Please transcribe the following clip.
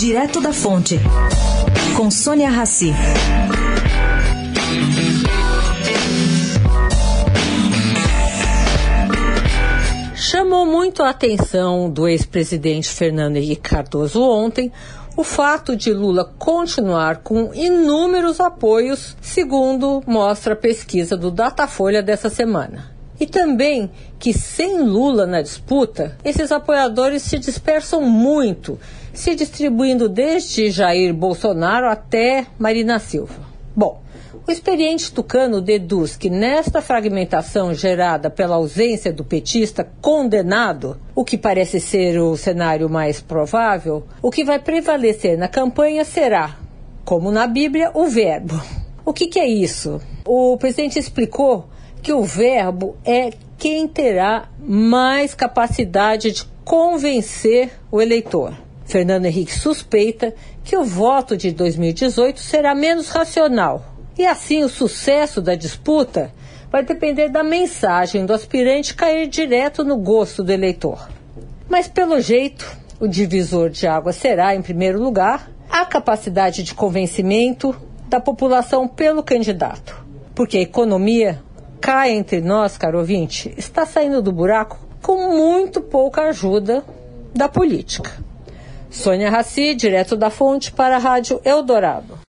Direto da Fonte, com Sônia Rassi. Chamou muito a atenção do ex-presidente Fernando Henrique Cardoso ontem o fato de Lula continuar com inúmeros apoios, segundo mostra a pesquisa do Datafolha dessa semana. E também que sem Lula na disputa, esses apoiadores se dispersam muito, se distribuindo desde Jair Bolsonaro até Marina Silva. Bom, o experiente tucano deduz que nesta fragmentação gerada pela ausência do petista condenado, o que parece ser o cenário mais provável, o que vai prevalecer na campanha será, como na Bíblia, o verbo. O que, que é isso? O presidente explicou que o verbo é quem terá mais capacidade de convencer o eleitor. Fernando Henrique suspeita que o voto de 2018 será menos racional. E assim o sucesso da disputa vai depender da mensagem do aspirante cair direto no gosto do eleitor. Mas pelo jeito, o divisor de água será, em primeiro lugar, a capacidade de convencimento da população pelo candidato. Porque a economia cá entre nós, caro ouvinte, está saindo do buraco com muito pouca ajuda da política. Sônia Raci, direto da fonte para a Rádio Eldorado.